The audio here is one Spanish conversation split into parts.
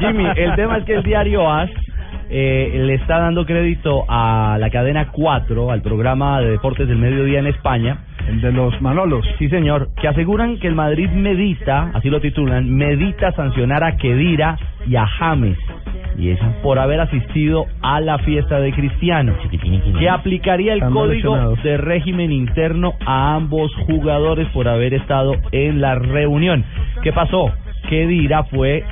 Jimmy, el tema es que el diario AS eh, le está dando crédito a la cadena 4, al programa de deportes del mediodía en España. El de los Manolos. Sí, señor, que aseguran que el Madrid medita, así lo titulan, medita sancionar a Kedira y a James. Y es por haber asistido a la fiesta de Cristiano, que aplicaría el Están código de régimen interno a ambos jugadores por haber estado en la reunión. ¿Qué pasó? Kedira fue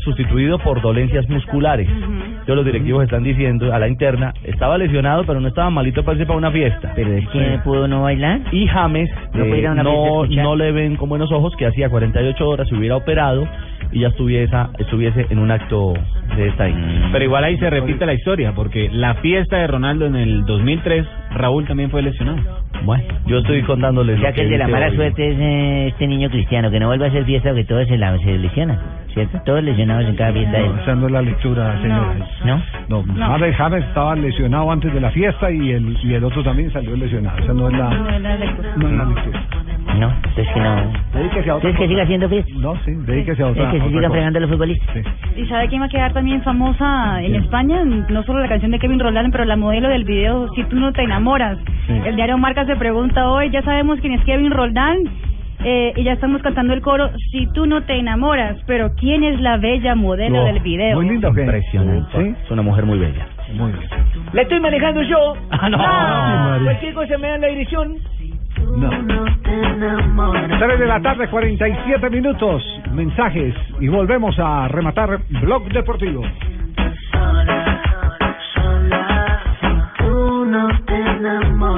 sustituido por dolencias musculares. Entonces los directivos están diciendo a la interna, estaba lesionado pero no estaba malito para irse para una fiesta. Pero es que pudo no bailar. Y James No eh, no, le ven con buenos ojos que hacía 48 horas se hubiera operado y ya estuviese, estuviese en un acto de esta índole. Pero igual ahí se repite la historia, porque la fiesta de Ronaldo en el 2003, Raúl también fue lesionado. Bueno, yo estoy contándoles O sea lo que el de la mala hoy. suerte es eh, este niño cristiano, que no vuelva a hacer fiesta, que todos se, la, se lesionan, ¿cierto? Todos lesionados en cada fiesta. él. Esa no es la lectura, señores. ¿No? No, James, James estaba lesionado antes de la fiesta y el, y el otro también salió lesionado. Esa no es la, no es la lectura. No, entonces que no. Dedíquese a otra ¿Entonces que siga haciendo fiesta? No, sí, dedíquese a otra, Es que a se otra cosa. fregando los futbolistas. Sí. ¿Y sabe quién va a quedar también famosa en España? No solo la canción de Kevin Roldán, pero la modelo del video Si tú no te enamoras. Sí. El diario Marca se pregunta hoy, ya sabemos quién es Kevin Roldán. Eh, y ya estamos cantando el coro Si tú no te enamoras, pero ¿quién es la bella modelo No, del video? Muy linda, ¿o qué? Impresionante. Sí. Es una mujer muy bella. Muy bien. La estoy manejando yo. Ah, no. María. Cualquier cosa me dan la dirección. No. 3 de la tarde, 47 minutos. Mensajes y volvemos a rematar Blog Deportivo. Tú no te enamoras.